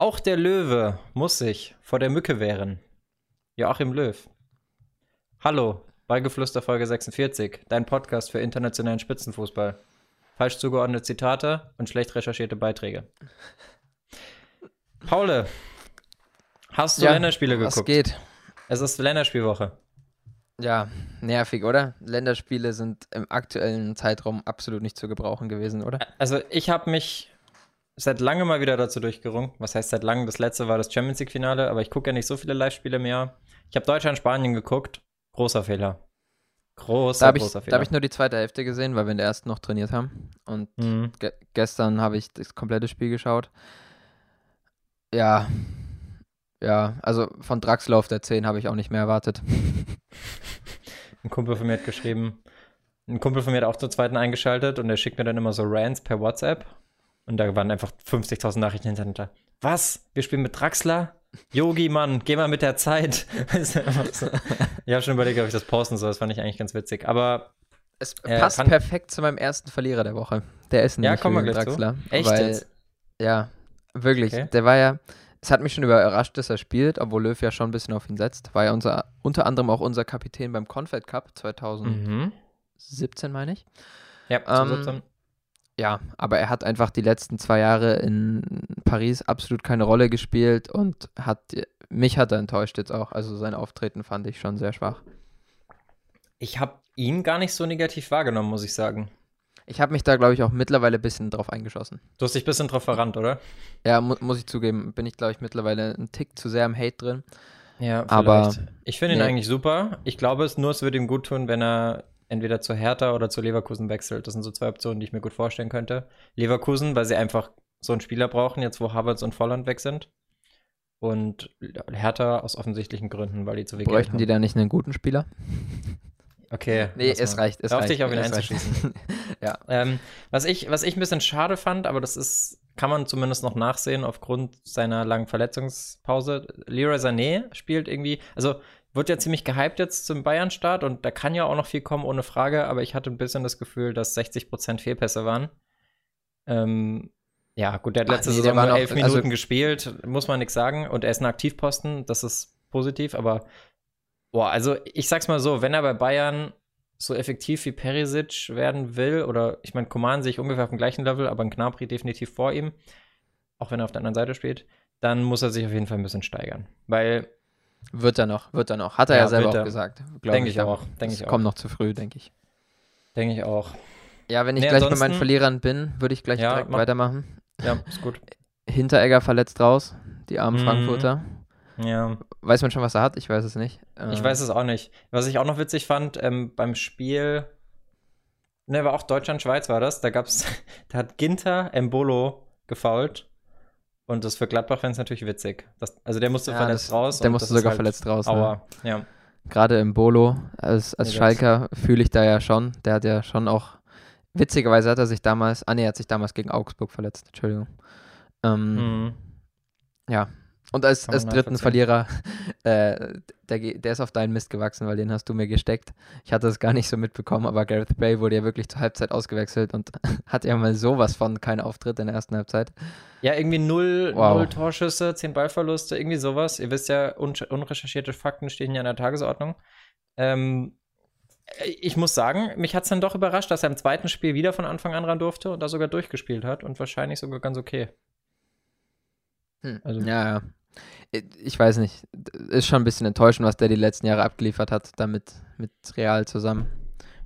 Auch der Löwe muss sich vor der Mücke wehren. Joachim Löw. Hallo, Beigeflüster Folge 46, dein Podcast für internationalen Spitzenfußball. Falsch zugeordnete Zitate und schlecht recherchierte Beiträge. Paule, hast du Ja, Länderspiele geguckt? Was geht? Es ist Länderspielwoche. Ja, nervig, oder? Länderspiele sind im aktuellen Zeitraum absolut nicht zu gebrauchen gewesen, oder? Also ich habe mich seit langem mal wieder dazu durchgerungen. Was heißt seit langem? Das letzte war das Champions League Finale, aber ich gucke ja nicht so viele Live-Spiele mehr. Ich habe Deutschland-Spanien geguckt. Großer Fehler. Großer, Da habe ich, großer da Fehler. hab ich nur die zweite Hälfte gesehen, weil wir in der ersten noch trainiert haben. Und Mhm. ge gestern habe ich das komplette Spiel geschaut. Ja, ja, also von Draxler auf der 10 habe ich auch nicht mehr erwartet. Ein Kumpel von mir hat geschrieben, ein Kumpel von mir hat auch zur zweiten eingeschaltet und der schickt mir dann immer so Rants per WhatsApp. Und da waren einfach 50.000 Nachrichten hintereinander. Was? Wir spielen mit Draxler? Yogi, Mann, geh mal mit der Zeit. Ich habe schon überlegt, ob ich das posten soll. Das fand ich eigentlich ganz witzig. Aber Es Äh, passt perfekt zu meinem ersten Verlierer der Woche. Der ist Ja, wir Julian gleich zu. Draxler. Echt weil, jetzt? Ja, wirklich. Okay. Der war ja, es hat mich schon überrascht, dass er spielt, obwohl Löw ja schon ein bisschen auf ihn setzt. War ja unser, unter anderem auch unser Kapitän beim Confed Cup 2017, mhm. meine ich. ja, Ähm, 2017. Ja, aber er hat einfach die letzten zwei Jahre in Paris absolut keine Rolle gespielt und hat mich hat er enttäuscht jetzt auch. Also sein Auftreten fand ich schon sehr schwach. Ich habe ihn gar nicht so negativ wahrgenommen, muss ich sagen. Ich habe mich da, glaube ich, auch mittlerweile ein bisschen drauf eingeschossen. Du hast dich ein bisschen drauf verrannt, oder? Ja, mu muss ich zugeben, bin ich, glaube ich, mittlerweile einen Tick zu sehr im Hate drin. Ja, Aber- vielleicht. Ich finde ihn nee. eigentlich super. Ich glaube es nur, es würde ihm gut tun, wenn er entweder zu Hertha oder zu Leverkusen wechselt. Das sind so zwei Optionen, die ich mir gut vorstellen könnte. Leverkusen, weil sie einfach so einen Spieler brauchen, jetzt wo Havertz und Volland weg sind. Und Hertha aus offensichtlichen Gründen, weil die zu wenig Bräuchten die da nicht einen guten Spieler? Okay. Nee, es mal. reicht. Es auf reicht, dich es reicht. einzuschießen. ja. Ähm, was, ich, was ich ein bisschen schade fand, aber das ist, kann man zumindest noch nachsehen aufgrund seiner langen Verletzungspause. Leroy Sané spielt irgendwie, also wird ja ziemlich gehypt jetzt zum Bayern-Start und da kann ja auch noch viel kommen, ohne Frage, aber ich hatte ein bisschen das Gefühl, dass 60% Fehlpässe waren. Ähm, ja, gut, der hat Ach letzte nee, Saison nur elf Minuten also- gespielt, muss man nichts sagen, und er ist ein Aktivposten, das ist positiv, aber boah, also ich sag's mal so, wenn er bei Bayern so effektiv wie Perisic werden will, oder ich meine, Coman sehe ich ungefähr auf dem gleichen Level, aber ein Knapri definitiv vor ihm, auch wenn er auf der anderen Seite spielt, dann muss er sich auf jeden Fall ein bisschen steigern. Weil, Wird er noch, wird er noch. Hat er Ja, ja, selber er. auch gesagt. denke ich, auch, denke ich kommt noch zu früh, denke ich. denke ich auch. Ja, wenn ich Nee, gleich bei meinen Verlierern bin, würde ich gleich Ja, direkt mach. weitermachen. Ja, ist gut. Hinteregger verletzt raus, die armen Mhm. Frankfurter. Ja, Weiß man schon, was er hat? Ich weiß es nicht. ich Äh, weiß es auch nicht. Was ich auch noch witzig fand, ähm, beim Spiel, ne, war auch Deutschland-Schweiz war das, da gab's, da hat Ginter Embolo gefault. Und das für Gladbach-Fans natürlich witzig. Das, also der musste Ja, verletzt das- raus. Der musste sogar halt verletzt raus. Ne? Aua. Ja. Gerade im Bolo, als, als das- Schalker fühle ich da ja schon. Der hat ja schon auch, witzigerweise hat er sich damals, ah nee, er hat sich damals gegen Augsburg verletzt, Entschuldigung. Ähm, Mhm. Ja. Und als, als dritten. Verlierer, äh, der, der ist auf deinen Mist gewachsen, weil den hast du mir gesteckt. Ich hatte es gar nicht so mitbekommen, aber Gareth Bale wurde ja wirklich zur Halbzeit ausgewechselt und hat ja mal sowas von keinen Auftritt in der ersten Halbzeit. Ja, irgendwie null, Wow. null Torschüsse, zehn Ballverluste, irgendwie sowas. Ihr wisst ja, un unrecherchierte Fakten stehen ja in der Tagesordnung. Ähm, ich muss sagen, mich hat es dann doch überrascht, dass er im zweiten Spiel wieder von Anfang an ran durfte und da sogar durchgespielt hat und wahrscheinlich sogar ganz okay. Hm. Also- ja, ja. Ich weiß nicht. Ist schon ein bisschen enttäuschend, was der die letzten Jahre abgeliefert hat, damit mit Real zusammen.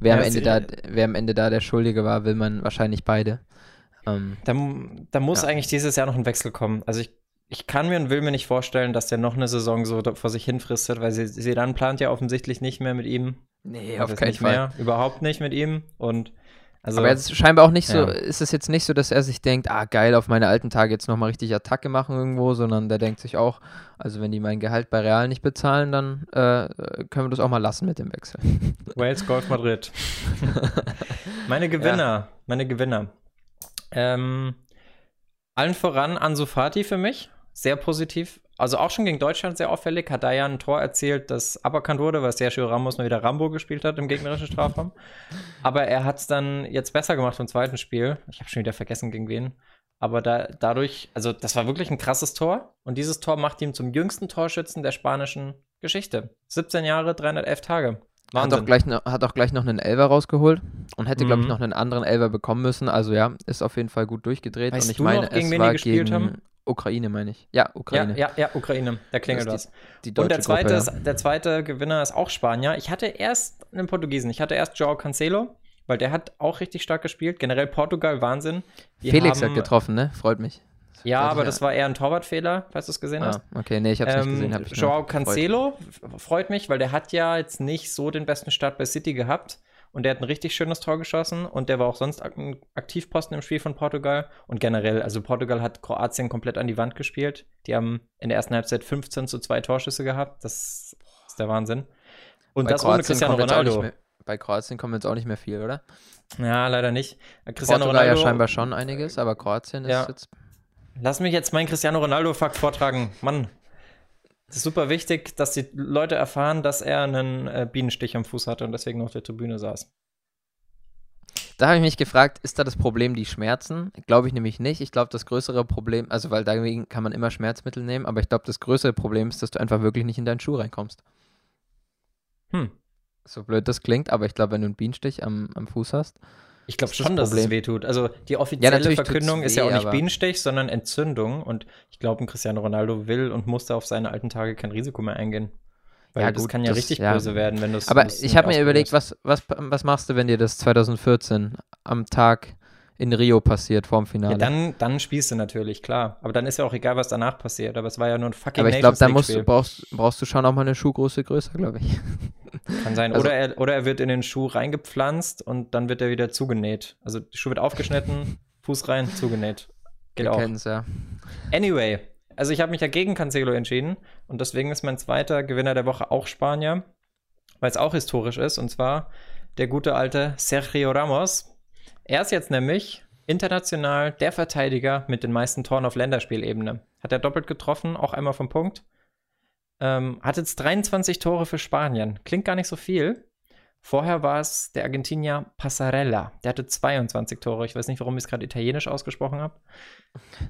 Wer, Ja, am Ende da, wer am Ende da der Schuldige war, will man wahrscheinlich beide. Ähm, Da, da muss Ja. eigentlich dieses Jahr noch ein Wechsel kommen. Also ich, ich kann mir und will mir nicht vorstellen, dass der noch eine Saison so vor sich hinfristet, weil sie- Sedan plant ja offensichtlich nicht mehr mit ihm. nee, auf keinen nicht Fall. Mehr, überhaupt nicht mit ihm. Und also aber jetzt scheinbar auch nicht so, Ja. ist es jetzt nicht so, dass er sich denkt, ah geil, auf meine alten Tage jetzt nochmal richtig Attacke machen irgendwo, sondern der denkt sich auch, also wenn die mein Gehalt bei Real nicht bezahlen, dann äh, können wir das auch mal lassen mit dem Wechsel. Wales Golf Madrid. meine Gewinner, meine Gewinner. Ähm, allen voran Ansu Fati für mich, sehr positiv. Also auch schon gegen Deutschland sehr auffällig, hat da ja ein Tor erzielt, das aberkannt wurde, weil Sergio Ramos mal wieder Rambo gespielt hat im gegnerischen Strafraum. Aber er hat es dann jetzt besser gemacht im zweiten Spiel. Ich habe schon wieder vergessen, gegen wen. Aber da, dadurch, also das war wirklich ein krasses Tor. Und dieses Tor macht ihn zum jüngsten Torschützen der spanischen Geschichte. 17 Jahre, 311 Tage. Hat auch, gleich, hat auch gleich noch einen Elver rausgeholt und hätte, mhm. glaube ich, noch einen anderen Elver bekommen müssen. Also ja, ist auf jeden Fall gut durchgedreht. Weißt und ich du meine, noch, gegen es wen war gegen haben? Ukraine, meine ich. Ja, Ukraine. Ja, ja, ja, Ukraine. Da klingelt Das was. Die Und der zweite, Gruppe, ist, der zweite Gewinner ist auch Spanier. Ich hatte erst einen Portugiesen. Ich hatte erst Joao Cancelo, weil der hat auch richtig stark gespielt. Generell Portugal, Wahnsinn. ja. Die Felix haben, hat getroffen, ne? Freut mich. Ja, aber ja. das war eher ein Torwartfehler, falls du es gesehen hast. Ah, okay, nee, ich hab's nicht Ähm, gesehen. Hab Joao. Cancelo freut mich, weil der hat ja jetzt nicht so den besten Start bei City gehabt. Und der hat ein richtig schönes Tor geschossen und der war auch sonst ein Aktivposten im Spiel von Portugal. Und generell, also Portugal hat Kroatien komplett an die Wand gespielt. Die haben in der ersten Halbzeit 15 zu 2 Torschüsse gehabt. Das ist der Wahnsinn. Und Bei das ohne Kroatien Cristiano auch nicht Ronaldo. Mehr, bei Kroatien kommt jetzt auch nicht mehr viel, oder? Ja, leider nicht. Cristiano Portugal Ronaldo. ja scheinbar schon einiges, aber Kroatien ist Ja. jetzt. Lass mich jetzt meinen Cristiano Ronaldo-Fakt vortragen. Mann. Es ist super wichtig, dass die Leute erfahren, dass er einen äh, Bienenstich am Fuß hatte und deswegen auf der Tribüne saß. Da habe ich mich gefragt, ist da das Problem die Schmerzen? Glaube ich nämlich nicht. Ich glaube, das größere Problem, also weil dagegen kann man immer Schmerzmittel nehmen, aber ich glaube, das größere Problem ist, dass du einfach wirklich nicht in deinen Schuh reinkommst. Hm. So blöd das klingt, aber ich glaube, wenn du einen Bienenstich am, am Fuß hast, Ich glaube ist das schon, dass es Problem. weh tut. Also die offizielle tut's Verkündung ist ja weh, auch nicht aber- Bienenstich, sondern Entzündung. Und ich glaube, ein Cristiano Ronaldo will und musste auf seine alten Tage kein Risiko mehr eingehen. Weil Ja, das gut, kann ja das- richtig ja. böse werden, wenn du es Aber ich nicht habe mir überlegt, was, was, was machst du, wenn dir das 2014 am Tag in Rio passiert, vorm Finale? Ja, dann, dann spielst du natürlich, klar. Aber dann ist ja auch egal, was danach passiert. Aber es war ja nur ein fucking aber ich glaube, Nations da League musst, du- brauchst, brauchst du schon auch mal eine Schuhgröße größer, glaube ich. Kann sein. also- oder, er, oder er wird in den Schuh reingepflanzt und dann wird er wieder zugenäht. Also der Schuh wird aufgeschnitten, Fuß rein, zugenäht. Geht Wir auch. kennen's ja. Anyway, also ich habe mich ja gegen Cancelo entschieden und deswegen ist mein zweiter Gewinner der Woche auch Spanier, weil es auch historisch ist und zwar der gute alte Sergio Ramos. Er ist jetzt nämlich international der Verteidiger mit den meisten Toren auf Länderspielebene. Hat er doppelt getroffen, auch einmal vom Punkt. Ähm, hat jetzt 23 Tore für Spanien. Klingt gar nicht so viel. Vorher war es der Argentinier Passarella. Der hatte 22 Tore. Ich weiß nicht, warum ich es gerade italienisch ausgesprochen habe.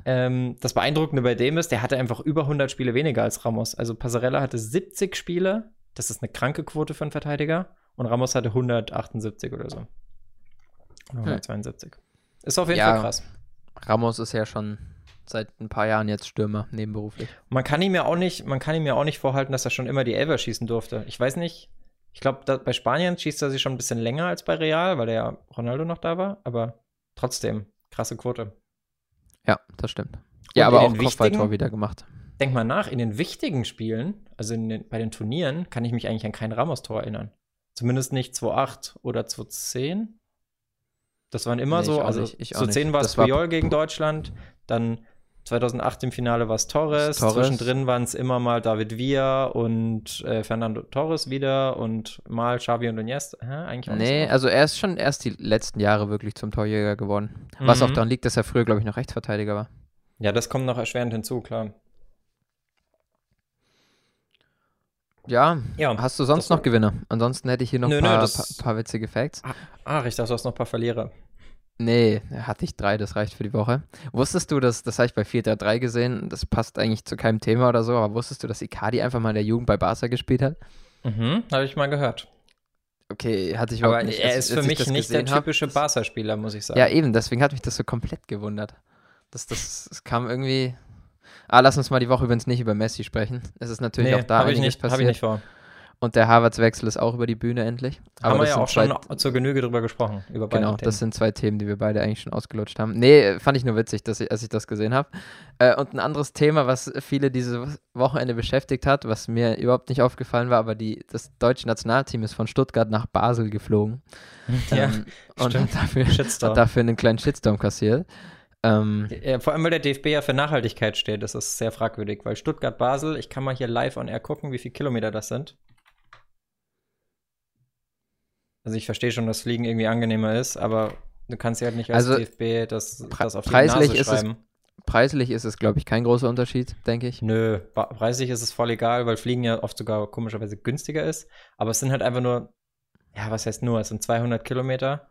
Ähm, das Beeindruckende bei dem ist, der hatte einfach über 100 Spiele weniger als Ramos. Also Passarella hatte 70 Spiele. Das ist eine kranke Quote für einen Verteidiger. Und Ramos hatte 178 oder so. Oder 172. Ist auf jeden Ja. Fall krass. Ramos ist ja schon seit ein paar Jahren jetzt Stürmer, nebenberuflich. Man kann ihm ja auch nicht, man kann ihm ja auch nicht vorhalten, dass er schon immer die Elfer schießen durfte. Ich weiß nicht. Ich glaube, bei Spanien schießt er sie schon ein bisschen länger als bei Real, weil der ja Ronaldo noch da war. Aber trotzdem, krasse Quote. Ja, das stimmt. Ja, Und aber auch Kopfballtor wieder gemacht. Denk mal nach, in den wichtigen Spielen, also in den, bei den Turnieren, kann ich mich eigentlich an kein Ramos-Tor erinnern. Zumindest nicht 2-8 oder 2-10. Das waren immer Nee, so, also nicht, 2-10 nicht. war es Puyol gegen Deutschland, dann 2008 im Finale war es Torres, Torres. zwischendrin waren es immer mal David Villa und äh, Fernando Torres wieder und mal Xavi und Iniesta. Hä? Eigentlich auch Nee, so. also er ist schon erst die letzten Jahre wirklich zum Torjäger geworden. Was auch Mhm. daran liegt, dass er früher, glaube ich, noch Rechtsverteidiger war. Ja, das kommt noch erschwerend hinzu, klar. Ja, Ja, hast du sonst noch Gewinner? Ansonsten hätte ich hier noch ein paar, paar, paar witzige Facts. ah, ich dachte, du hast noch ein paar Verlierer. Nee, hatte ich drei, das reicht für die Woche. Wusstest du, dass, das habe ich bei 4-3 gesehen, das passt eigentlich zu keinem Thema oder so, aber wusstest du, dass Icardi einfach mal in der Jugend bei Barca gespielt hat? Mhm, habe ich mal gehört. Okay, hatte ich überhaupt Aber nicht. er ist als für ich mich nicht der hab, typische Barca-Spieler, muss ich sagen. Ja, eben, deswegen hat mich das so komplett gewundert. Das, das, das kam irgendwie. Ah, lass uns mal die Woche übrigens nicht über Messi sprechen. Es ist natürlich nee, auch da habe ich, nicht- hab passiert. ich nicht vor. Und der Harvards-Wechsel ist auch über die Bühne endlich. Haben wir ja auch schon zur Genüge drüber gesprochen, über beide Genau, Themen. das sind zwei Themen, die wir beide eigentlich schon ausgelutscht haben. Nee, fand ich nur witzig, dass ich, als ich das gesehen habe. Äh, und ein anderes Thema, was viele dieses Wochenende beschäftigt hat, was mir überhaupt nicht aufgefallen war, aber die, das deutsche Nationalteam ist von Stuttgart nach Basel geflogen. ja, ähm, und hat dafür, hat dafür einen kleinen Shitstorm kassiert. Ähm, Ja, vor allem, weil der DFB ja für Nachhaltigkeit steht. Das ist sehr fragwürdig, weil Stuttgart-Basel, ich kann mal hier live on air gucken, wie viele Kilometer das sind. Also ich verstehe schon, dass Fliegen irgendwie angenehmer ist, aber du kannst ja halt nicht als Also, DFB das, das auf die preislich Nase ist es- schreiben. preislich ist es, glaube ich, kein großer Unterschied, denke ich. Nö, preislich ist es voll egal, weil Fliegen ja oft sogar komischerweise günstiger ist. Aber es sind halt einfach nur, ja, was heißt nur? Es sind 200 Kilometer.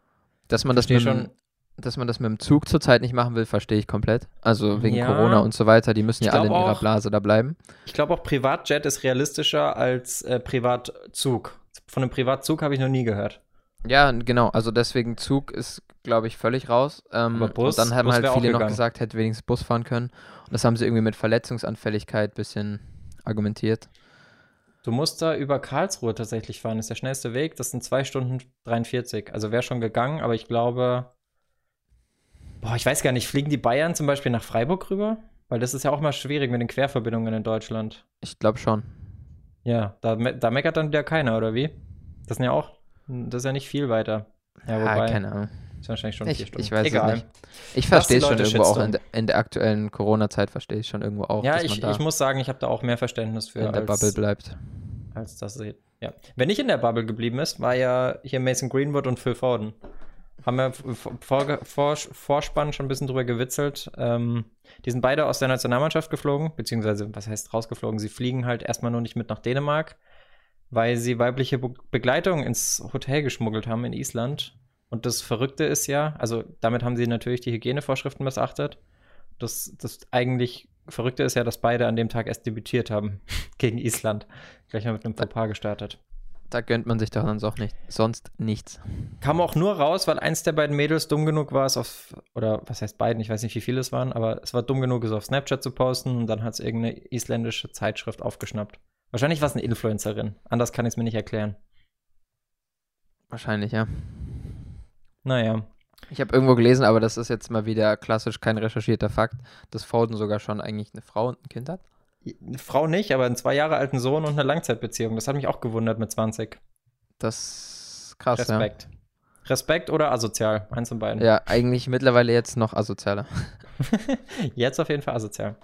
Dass man das mit, dem- dass man das mit dem Zug zurzeit nicht machen will, verstehe ich komplett. Also wegen Ja. Corona und so weiter, die müssen ja alle in ihrer auch- Blase da bleiben. Ich glaube auch Privatjet ist realistischer als äh, Privatzug. Von einem Privatzug habe ich noch nie gehört. Ja, genau. Also deswegen Zug ist, glaube ich, völlig raus. Ähm, Aber Bus- und dann haben Bus halt viele noch gesagt, hätte wenigstens Bus fahren können. Und das haben sie irgendwie mit Verletzungsanfälligkeit ein bisschen argumentiert. Du musst da über Karlsruhe tatsächlich fahren. Das ist der schnellste Weg. Das sind 2 Stunden 43. Also wäre schon gegangen, aber ich glaube. Boah, ich weiß gar nicht. Fliegen die Bayern zum Beispiel nach Freiburg rüber? Weil das ist ja auch mal schwierig mit den Querverbindungen in Deutschland. Ich glaube schon. Ja, da, me da meckert dann wieder keiner, oder wie? Das sind ja auch. Das ist ja nicht viel weiter. Ja, Ja, wobei. keine Ahnung. Ist wahrscheinlich schon Ich- vier Stunden. ich weiß es Egal. nicht. Ich verstehe es schon irgendwo auch in der, in der aktuellen Corona-Zeit, verstehe ich schon irgendwo auch, Ja, ich, ich muss sagen, ich habe da auch mehr Verständnis für. in der als, Bubble bleibt. als das. Ja. Wer nicht in der Bubble geblieben ist, war ja hier Mason Greenwood und Phil Foden. Haben wir vor, vor, Vorspann schon ein bisschen drüber gewitzelt. Ähm, die sind beide aus der Nationalmannschaft geflogen, beziehungsweise, was heißt rausgeflogen? Sie fliegen halt erstmal nur nicht mit nach Dänemark, weil sie weibliche Be Begleitung ins Hotel geschmuggelt haben in Island. Und das Verrückte ist ja, also damit haben sie natürlich die Hygienevorschriften missachtet. Das, das eigentlich Verrückte ist ja, dass beide an dem Tag erst debütiert haben gegen Island. Gleich mal mit einem Fauxpas gestartet. Da gönnt man sich doch dann auch nicht, sonst nichts. Kam auch nur raus, weil eins der beiden Mädels dumm genug war, es auf, oder was heißt beiden, ich weiß nicht, wie viele es waren, aber es war dumm genug, es auf Snapchat zu posten und dann hat es irgendeine isländische Zeitschrift aufgeschnappt. Wahrscheinlich war es eine Influencerin. Anders kann ich es mir nicht erklären. Wahrscheinlich, ja. Naja. Ich habe irgendwo gelesen, aber das ist jetzt mal wieder klassisch kein recherchierter Fakt, dass Foden sogar schon eigentlich eine Frau und ein Kind hat. Eine Frau nicht, aber einen zwei Jahre alten Sohn und eine Langzeitbeziehung. Das hat mich auch gewundert mit 20. Das ist krass, Respekt. Respekt oder asozial? Eins von beiden. ja. Ja, eigentlich mittlerweile jetzt noch asozialer. Jetzt auf jeden Fall asozial.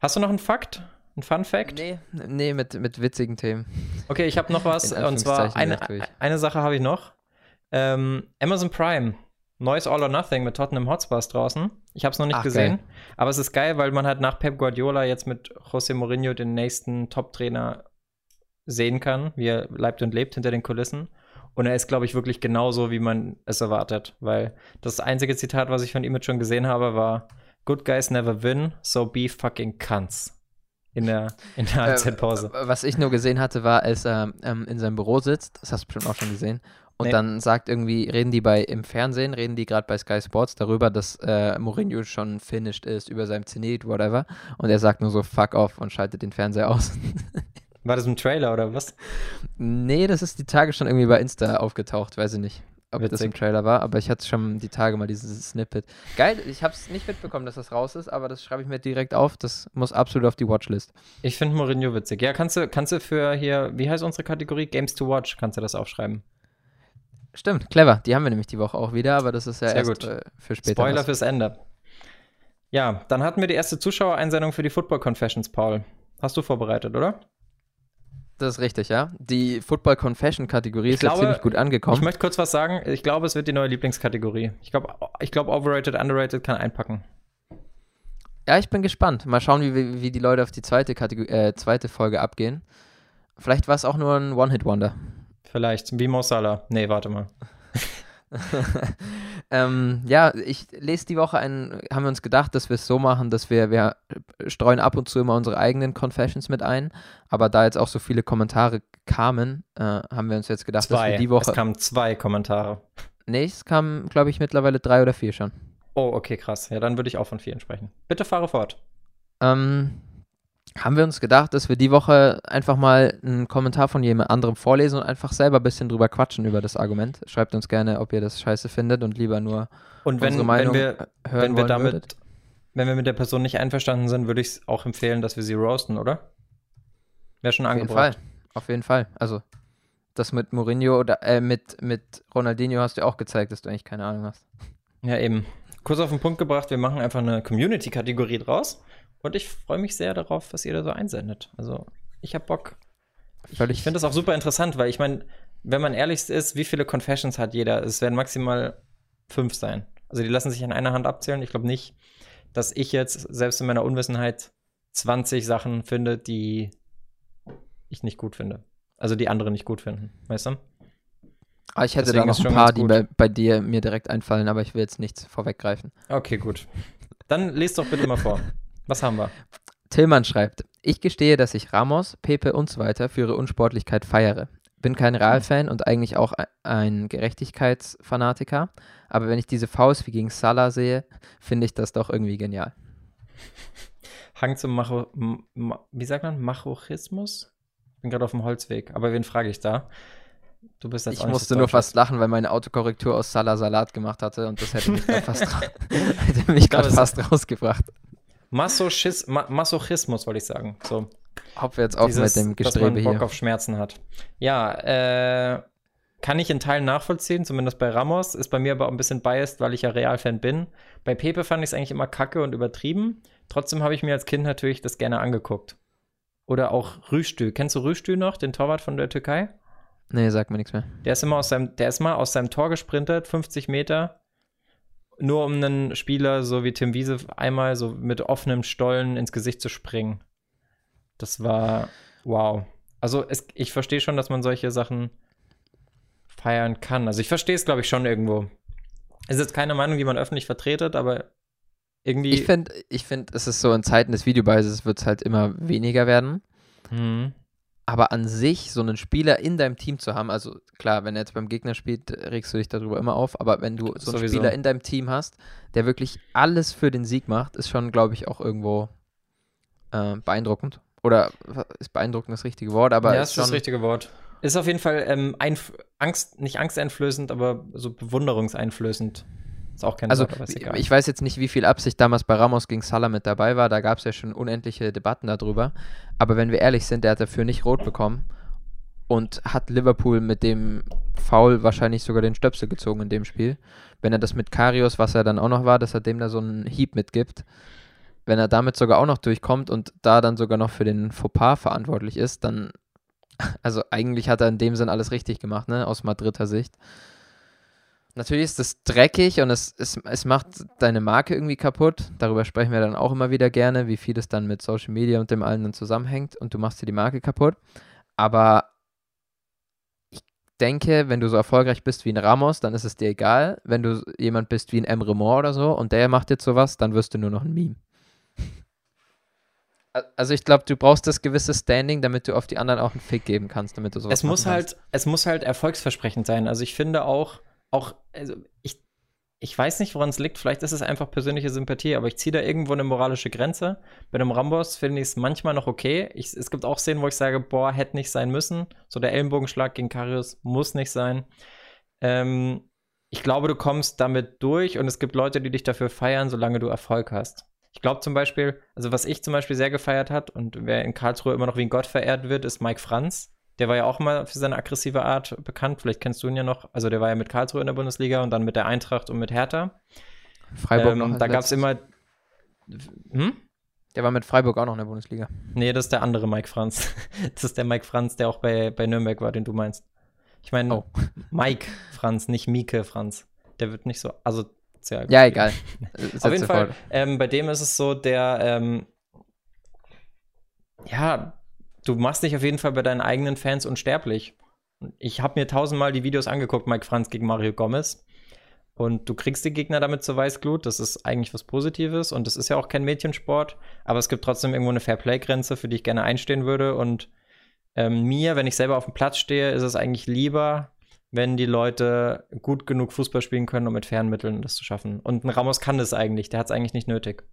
Hast du noch einen Fakt? Ein Fun Fact? Nee, nee mit, mit witzigen Themen. Okay, ich habe noch was. Und zwar eine, eine Sache habe ich noch. Ähm, Amazon Prime. Neues All or Nothing mit Tottenham Hotspurs draußen. Ich habe es noch nicht Ach, gesehen. geil. Aber es ist geil, weil man halt nach Pep Guardiola jetzt mit José Mourinho den nächsten Top-Trainer sehen kann, wie er leibt und lebt hinter den Kulissen. Und er ist, glaube ich, wirklich genauso, wie man es erwartet. Weil das einzige Zitat, was ich von ihm jetzt schon gesehen habe, war: Good guys never win, so be fucking cunts. In der, in der Halbzeitpause. Äh, was ich nur gesehen hatte, war, als er ähm, in seinem Büro sitzt, das hast du bestimmt auch schon gesehen, und Nee. dann sagt irgendwie, reden die bei im Fernsehen, reden die gerade bei Sky Sports darüber, dass äh, Mourinho schon finished ist über seinem Zenit, whatever. Und er sagt nur so, fuck off und schaltet den Fernseher aus. War das ein Trailer oder was? nee, das ist die Tage schon irgendwie bei Insta aufgetaucht, weiß ich nicht. Ob das im. Trailer war, aber ich hatte schon die Tage mal dieses Snippet. Geil, ich habe es nicht mitbekommen, dass das raus ist, aber das schreibe ich mir direkt auf. Das muss absolut auf die Watchlist. Ich finde Mourinho witzig. Ja, kannst du, kannst du für hier, wie heißt unsere Kategorie? Games to Watch, kannst du das aufschreiben. Stimmt, clever. Die haben wir nämlich die Woche auch wieder, aber das ist ja Sehr erst gut. Äh, für später. Spoiler was. fürs Ende. Ja, dann hatten wir die erste Zuschauereinsendung für die Football Confessions, Paul. Hast du vorbereitet, oder? Das ist richtig, ja. Die Football Confession Kategorie ist glaube, jetzt ziemlich gut angekommen. Ich möchte kurz was sagen. Ich glaube, es wird die neue Lieblingskategorie. Ich glaube, ich glaub, Overrated, Underrated kann einpacken. ja, ich bin gespannt. Mal schauen, wie, wie, wie die Leute auf die zweite, Kategor äh, zweite Folge abgehen. Vielleicht war es auch nur ein One-Hit-Wonder. Vielleicht. Wie Mo Salah. Nee, warte mal. ähm, ja, ich lese die Woche ein, haben wir uns gedacht, dass wir es so machen, dass wir, wir streuen ab und zu immer unsere eigenen Confessions mit ein. Aber da jetzt auch so viele Kommentare kamen, äh, haben wir uns jetzt gedacht, dass Zwei. wir die Woche. Es kamen zwei Kommentare. nee, es kamen, glaube ich, mittlerweile drei oder vier schon. Oh, okay, krass. Ja, dann würde ich auch von vielen sprechen. Bitte fahre fort. ähm, haben wir uns gedacht, dass wir die Woche einfach mal einen Kommentar von jemand anderem vorlesen und einfach selber ein bisschen drüber quatschen über das Argument. Schreibt uns gerne, ob ihr das scheiße findet und lieber nur Und wenn, unsere Meinung wenn wir, hören wenn wir damit, würdet. wenn wir mit der Person nicht einverstanden sind, würde ich es auch empfehlen, dass wir sie roasten, oder? Wäre schon Auf jeden angebracht. Fall. Auf jeden Fall. Also, das mit Mourinho oder äh, mit, mit Ronaldinho hast du auch gezeigt, dass du eigentlich keine Ahnung hast. Ja, eben. Kurz auf den Punkt gebracht, wir machen einfach eine Community-Kategorie draus. Und ich freue mich sehr darauf, was ihr da so einsendet. Also, ich habe Bock. Völlig. Ich finde das auch super interessant, weil ich meine, wenn man ehrlich ist, wie viele Confessions hat jeder? Es werden maximal fünf sein. Also, die lassen sich an einer Hand abzählen. Ich glaube nicht, dass ich jetzt, selbst in meiner Unwissenheit, 20 Sachen finde, die ich nicht gut finde. Also, die andere nicht gut finden. Weißt du? Aber ich hätte Deswegen da noch ein paar, die bei, bei dir mir direkt einfallen, aber ich will jetzt nichts vorweggreifen. Okay, gut. Dann lest doch bitte mal vor. Was haben wir? Tillmann schreibt, ich gestehe, dass ich Ramos, Pepe und so weiter für ihre Unsportlichkeit feiere. Bin kein Real-Fan und eigentlich auch e- ein Gerechtigkeitsfanatiker, aber wenn ich diese Faust wie gegen Salah sehe, finde ich das doch irgendwie genial. Hang zum Macho, wie sagt man, Machismus? Bin gerade auf dem Holzweg, aber wen frage ich da? Du bist jetzt Ich musste nur fast lachen, weil meine Autokorrektur aus Salah Salat gemacht hatte und das hätte mich gerade fast, ra- mich fast rausgebracht. Masochis Ma Masochismus, wollte ich sagen. So, jetzt auf dieses, mit dem dass man Gestrebe Bock hier. auf Schmerzen hat. Ja, äh, kann ich in Teilen nachvollziehen, zumindest bei Ramos. Ist bei mir aber auch ein bisschen biased, weil ich ja Real-Fan bin. Bei Pepe fand ich es eigentlich immer kacke und übertrieben. Trotzdem habe ich mir als Kind natürlich das gerne angeguckt. Oder auch Rüstü. Kennst du Rüstü noch, den Torwart von der Türkei? Nee, sag mir nichts mehr. Der ist immer aus seinem, der ist mal aus seinem Tor gesprintet, 50 Meter, nur um einen Spieler, so wie Tim Wiese, einmal so mit offenem Stollen ins Gesicht zu springen. Das war wow. Also es, ich verstehe schon, dass man solche Sachen feiern kann. Also ich verstehe es, glaube ich, schon irgendwo. Es ist jetzt keine Meinung, die man öffentlich vertretet, aber irgendwie. Ich finde, ich find, es ist so in Zeiten des Videobeises wird es halt immer weniger werden. Mhm. Aber an sich, so einen Spieler in deinem Team zu haben, also klar, wenn er jetzt beim Gegner spielt, regst du dich darüber immer auf, aber wenn du so einen Sowieso. Spieler in deinem Team hast, der wirklich alles für den Sieg macht, ist schon, glaube ich, auch irgendwo äh, beeindruckend. Oder ist beeindruckend das richtige Wort, aber ja, ist ist schon. das richtige Wort. Ist auf jeden Fall ähm, Angst, nicht angsteinflößend, aber so bewunderungseinflößend. Ist auch kein Also, Wort, aber ich weiß jetzt nicht, wie viel Absicht damals bei Ramos gegen Salah mit dabei war. Da gab es ja schon unendliche Debatten darüber. Aber wenn wir ehrlich sind, der hat dafür nicht rot bekommen und hat Liverpool mit dem Foul wahrscheinlich sogar den Stöpsel gezogen in dem Spiel. Wenn er das mit Karius, was er dann auch noch war, dass er dem da so einen Hieb mitgibt, wenn er damit sogar auch noch durchkommt und da dann sogar noch für den Fauxpas verantwortlich ist, dann, also eigentlich hat er in dem Sinn alles richtig gemacht, ne, aus Madrider Sicht. Natürlich ist es dreckig und es, es, es macht deine Marke irgendwie kaputt. Darüber sprechen wir dann auch immer wieder gerne, wie viel es dann mit Social Media und dem allen dann zusammenhängt und du machst dir die Marke kaputt. Aber ich denke, wenn du so erfolgreich bist wie ein Ramos, dann ist es dir egal. Wenn du jemand bist wie ein Emre Moore oder so und der macht jetzt sowas, dann wirst du nur noch ein Meme. Al- Also ich glaube, du brauchst das gewisse Standing, damit du auf die anderen auch einen Fick geben kannst, damit du sowas es muss kannst. halt, es muss halt erfolgsversprechend sein. Also ich finde auch, auch, also ich, ich weiß nicht, woran es liegt. Vielleicht ist es einfach persönliche Sympathie, aber ich ziehe da irgendwo eine moralische Grenze. Bei einem Rambos finde ich es manchmal noch okay. Ich, es gibt auch Szenen, wo ich sage, boah, hätte nicht sein müssen. So der Ellenbogenschlag gegen Karius muss nicht sein. Ähm, ich glaube, du kommst damit durch und es gibt Leute, die dich dafür feiern, solange du Erfolg hast. Ich glaube zum Beispiel, also was ich zum Beispiel sehr gefeiert hat und wer in Karlsruhe immer noch wie ein Gott verehrt wird, ist Mike Franz. Der war ja auch mal für seine aggressive Art bekannt. Vielleicht kennst du ihn ja noch. Also der war ja mit Karlsruhe in der Bundesliga und dann mit der Eintracht und mit Hertha. Freiburg noch ähm, als da gab es immer. Hm? Der war mit Freiburg auch noch in der Bundesliga. Nee, das ist der andere Mike Franz. Das ist der Mike Franz, der auch bei, bei Nürnberg war, den du meinst. Ich meine, Oh. Mike Franz, nicht Mieke Franz. Der wird nicht so asozial. Ja, gespielt. egal. Auf jeden Fall, ähm, bei dem ist es so, der, ähm, ja, du machst dich auf jeden Fall bei deinen eigenen Fans unsterblich. Ich habe mir tausendmal die Videos angeguckt, Mike Franz gegen Mario Gomez. Und du kriegst die Gegner damit zur Weißglut. Das ist eigentlich was Positives. Und das ist ja auch kein Mädchensport. Aber es gibt trotzdem irgendwo eine Fairplay-Grenze, für die ich gerne einstehen würde. Und ähm, mir, wenn ich selber auf dem Platz stehe, ist es eigentlich lieber, wenn die Leute gut genug Fußball spielen können, um mit fairen Mitteln das zu schaffen. Und ein Ramos kann das eigentlich. Der hat es eigentlich nicht nötig.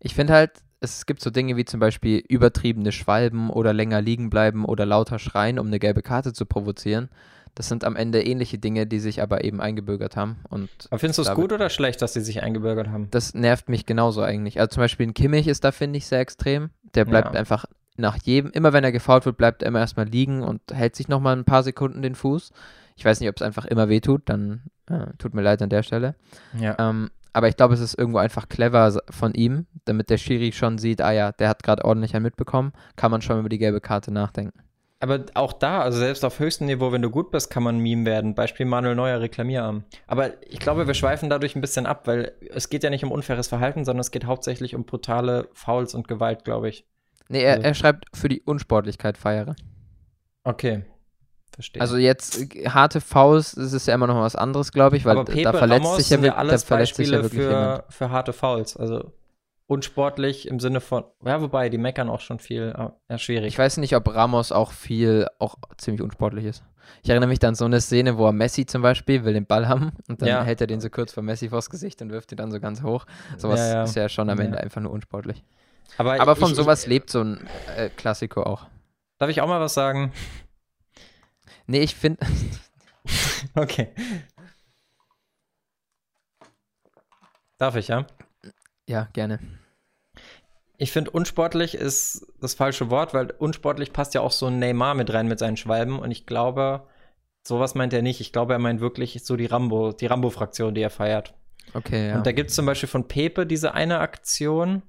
Ich finde halt, es gibt so Dinge wie zum Beispiel übertriebene Schwalben oder länger liegen bleiben oder lauter schreien, um eine gelbe Karte zu provozieren. Das sind am Ende ähnliche Dinge, die sich aber eben eingebürgert haben. Und Aber findest du es gut oder schlecht, dass die sich eingebürgert haben? das nervt mich genauso eigentlich. Also zum Beispiel ein Kimmich ist da, finde ich, sehr extrem. Der bleibt Ja. einfach nach jedem, immer wenn er gefault wird, bleibt er immer erstmal liegen und hält sich nochmal ein paar Sekunden den Fuß. Ich weiß nicht, ob es einfach immer wehtut, dann äh, tut mir leid an der Stelle. Ja. Ähm, aber ich glaube, es ist irgendwo einfach clever von ihm, damit der Schiri schon sieht, ah ja, der hat gerade ordentlich einen mitbekommen, kann man schon über die gelbe Karte nachdenken. Aber auch da, also selbst auf höchstem Niveau, wenn du gut bist, kann man ein Meme werden. Beispiel Manuel Neuer Reklamierarm. Aber ich glaube, wir schweifen dadurch ein bisschen ab, weil es geht ja nicht um unfaires Verhalten, sondern es geht hauptsächlich um brutale Fouls und Gewalt, glaube ich. Nee, er, Also- er schreibt für die Unsportlichkeit feiere. Okay. Verstehen. Also jetzt äh, harte Faust, das ist ja immer noch was anderes, glaube ich, weil Aber Pepe, da verletzt Ramos sich ja, ja alles da verletzt sich ja wirklich jemand. für, für harte Fouls. Also unsportlich im Sinne von, ja, wobei, die meckern auch schon viel, ja, schwierig. Ich weiß nicht, ob Ramos auch viel, auch ziemlich unsportlich ist. Ich erinnere mich dann an so eine Szene, wo er Messi zum Beispiel will den Ball haben und dann Ja. hält er den so kurz vor Messi vors Gesicht und wirft ihn dann so ganz hoch. Sowas Ja, ja. ist ja schon am. Ende einfach nur unsportlich. aber Aber von ich, sowas ich, lebt so ein äh, Klassiko auch. Darf ich auch mal was sagen? Nee, ich finde, Okay. Darf ich, ja? ja, gerne. Ich finde, unsportlich ist das falsche Wort, weil unsportlich passt ja auch so ein Neymar mit rein mit seinen Schwalben. Und ich glaube, sowas meint er nicht. Ich glaube, er meint wirklich so die Rambo, die Rambo-Fraktion, die er feiert. Okay, ja. Und da gibt es zum Beispiel von Pepe diese eine Aktion,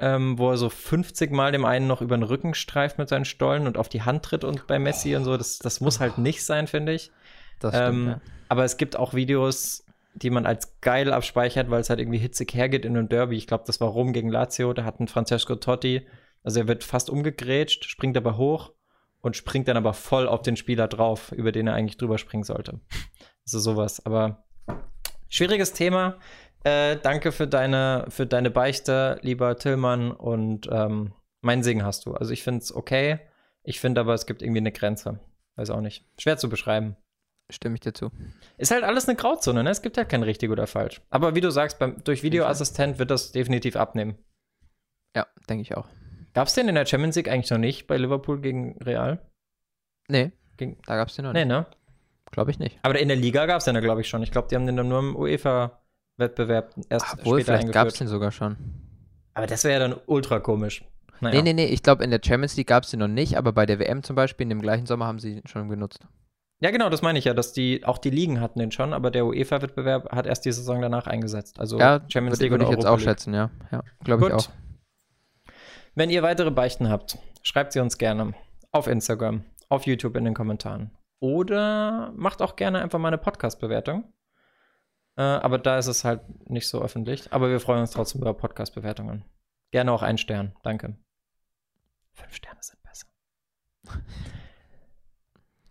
ähm, wo er so 50 Mal dem einen noch über den Rücken streift mit seinen Stollen und auf die Hand tritt und bei Messi und so. Das, das muss halt nicht sein, finde ich. das stimmt, Ähm, ja. Aber es gibt auch Videos, die man als geil abspeichert, weil es halt irgendwie hitzig hergeht in einem Derby. Ich glaube, das war Rom gegen Lazio. Da hat ein Francesco Totti, also er wird fast umgegrätscht, springt aber hoch und springt dann aber voll auf den Spieler drauf, über den er eigentlich drüber springen sollte. Also sowas. Aber schwieriges Thema. Äh, danke für deine, für deine Beichte, lieber Tillmann. Und ähm, meinen Segen hast du. Also ich finde es okay. Ich finde aber, es gibt irgendwie eine Grenze. Weiß auch nicht. Schwer zu beschreiben. Stimme ich dir zu. Ist halt alles eine Grauzone, ne? Es gibt halt kein richtig oder falsch. Aber wie du sagst, beim, durch Videoassistent wird das definitiv abnehmen. Ja, denke ich auch. Gab es den in der Champions League eigentlich noch nicht bei Liverpool gegen Real? Nee, Gegen, da gab es den noch nee, nicht. ne? Glaube ich nicht. Aber in der Liga gab es den, glaube ich, schon. Ich glaube, die haben den dann nur im UEFA-Wettbewerb erst Obwohl, später vielleicht gab es den sogar schon. Aber das wäre ja dann ultra komisch. Naja. Nee, nee, nee, ich glaube, in der Champions League gab es den noch nicht, aber bei der WM zum Beispiel in dem gleichen Sommer haben sie ihn schon genutzt. Ja, genau, das meine ich ja, dass die, auch die Ligen hatten den schon, aber der UEFA-Wettbewerb hat erst die Saison danach eingesetzt. Also ja, Champions würde League würd und ich jetzt Europa auch League. schätzen, ja. Ja, glaube ich auch. Wenn ihr weitere Beichten habt, schreibt sie uns gerne auf Instagram, auf YouTube in den Kommentaren. Oder macht auch gerne einfach mal eine Podcast-Bewertung. Äh, aber da ist es halt nicht so öffentlich. Aber wir freuen uns trotzdem über Podcast-Bewertungen. Gerne auch ein Stern. Danke. Fünf Sterne sind besser.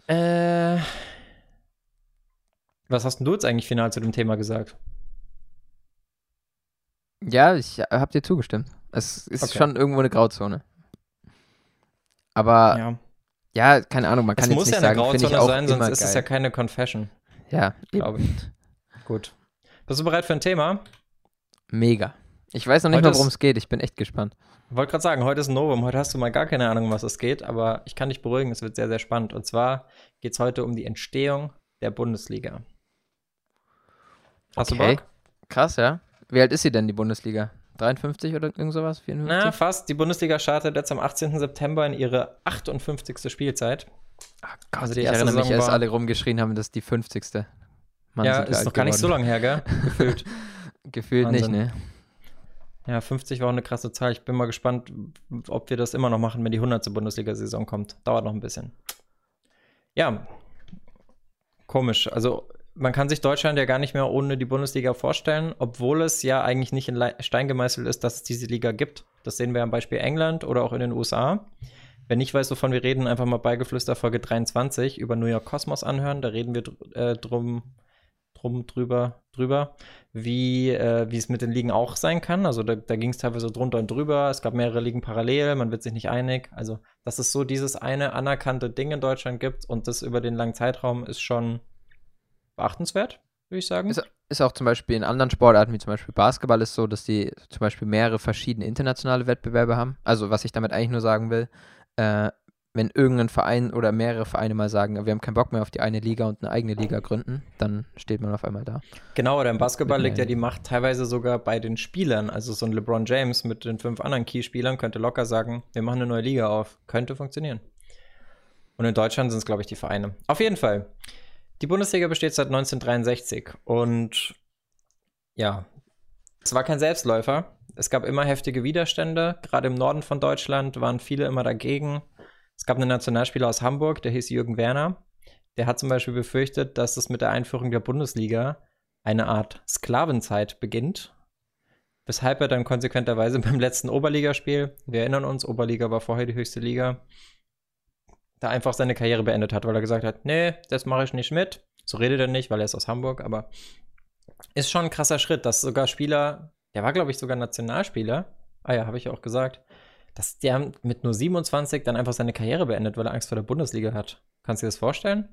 äh, was hast denn du jetzt eigentlich final zu dem Thema gesagt? Ja, ich habe dir zugestimmt. Es ist Okay. schon irgendwo eine Grauzone. Aber ja, ja, keine Ahnung, man es kann jetzt muss nicht ja eine sagen, Grauzone sein, sonst ist geil. es ja keine Confession, ja, glaube ich. Gut. Bist du bereit für ein Thema? mega. Ich weiß noch nicht Heute mal, worum es geht. Ich bin echt gespannt. Wollte gerade sagen, heute ist ein Novum. Heute hast du mal gar keine Ahnung, um was es geht, aber ich kann dich beruhigen, es wird sehr, sehr spannend. Und zwar geht es heute um die Entstehung der Bundesliga. Hast Okay. du Bock? Krass, ja. Wie alt ist sie denn, die Bundesliga? 53 oder irgend sowas? 54? Na, fast. Die Bundesliga startet jetzt am 18. September in ihre 58. Spielzeit. Ach Gott, also die ich erinnere mich, Saison als war- alle rumgeschrien haben, das ist die 50. Mann, ja, ist noch gar nicht so lange her, gell? Gefühlt. Gefühlt Wahnsinn. nicht, ne? Ja, 50 war auch eine krasse Zahl. Ich bin mal gespannt, ob wir das immer noch machen, wenn die 100. Bundesliga-Saison kommt. Dauert noch ein bisschen. Ja, komisch. Also, man kann sich Deutschland ja gar nicht mehr ohne die Bundesliga vorstellen, obwohl es ja eigentlich nicht in Stein gemeißelt ist, dass es diese Liga gibt. Das sehen wir am Beispiel England oder auch in den USA. Wer nicht weiß, wovon wir reden, einfach mal bei Geflüster Folge 23 über New York Cosmos anhören. Da reden wir dr äh, drum, drum drüber, drüber wie, äh, wie es mit den Ligen auch sein kann. Also da, da ging es teilweise drunter und drüber. Es gab mehrere Ligen parallel, man wird sich nicht einig. Also, dass es so dieses eine anerkannte Ding in Deutschland gibt und das über den langen Zeitraum ist schon beachtenswert, würde ich sagen. Ist, ist auch zum Beispiel in anderen Sportarten, wie zum Beispiel Basketball, ist so, dass die zum Beispiel mehrere verschiedene internationale Wettbewerbe haben. Also, was ich damit eigentlich nur sagen will, äh, wenn irgendein Verein oder mehrere Vereine mal sagen, wir haben keinen Bock mehr auf die eine Liga und eine eigene Liga gründen, dann steht man auf einmal da. Genau, oder im Basketball liegt ja die Macht teilweise sogar bei den Spielern. Also so ein LeBron James mit den fünf anderen Key-Spielern könnte locker sagen, wir machen eine neue Liga auf. Könnte funktionieren. Und in Deutschland sind es, glaube ich, die Vereine. Auf jeden Fall. Die Bundesliga besteht seit 1963 und ja, es war kein Selbstläufer. Es gab immer heftige Widerstände. Gerade im Norden von Deutschland waren viele immer dagegen. Es gab einen Nationalspieler aus Hamburg, der hieß Jürgen Werner. Der hat zum Beispiel befürchtet, dass es mit der Einführung der Bundesliga eine Art Sklavenzeit beginnt. Weshalb er dann konsequenterweise beim letzten Oberligaspiel, wir erinnern uns, Oberliga war vorher die höchste Liga, da einfach seine Karriere beendet hat, weil er gesagt hat, nee, das mache ich nicht mit. So redet er nicht, weil er ist aus Hamburg, aber ist schon ein krasser Schritt, dass sogar Spieler, der war, glaube ich, sogar Nationalspieler, ah ja, habe ich auch gesagt, dass der mit nur 27 dann einfach seine Karriere beendet, weil er Angst vor der Bundesliga hat. Kannst du dir das vorstellen?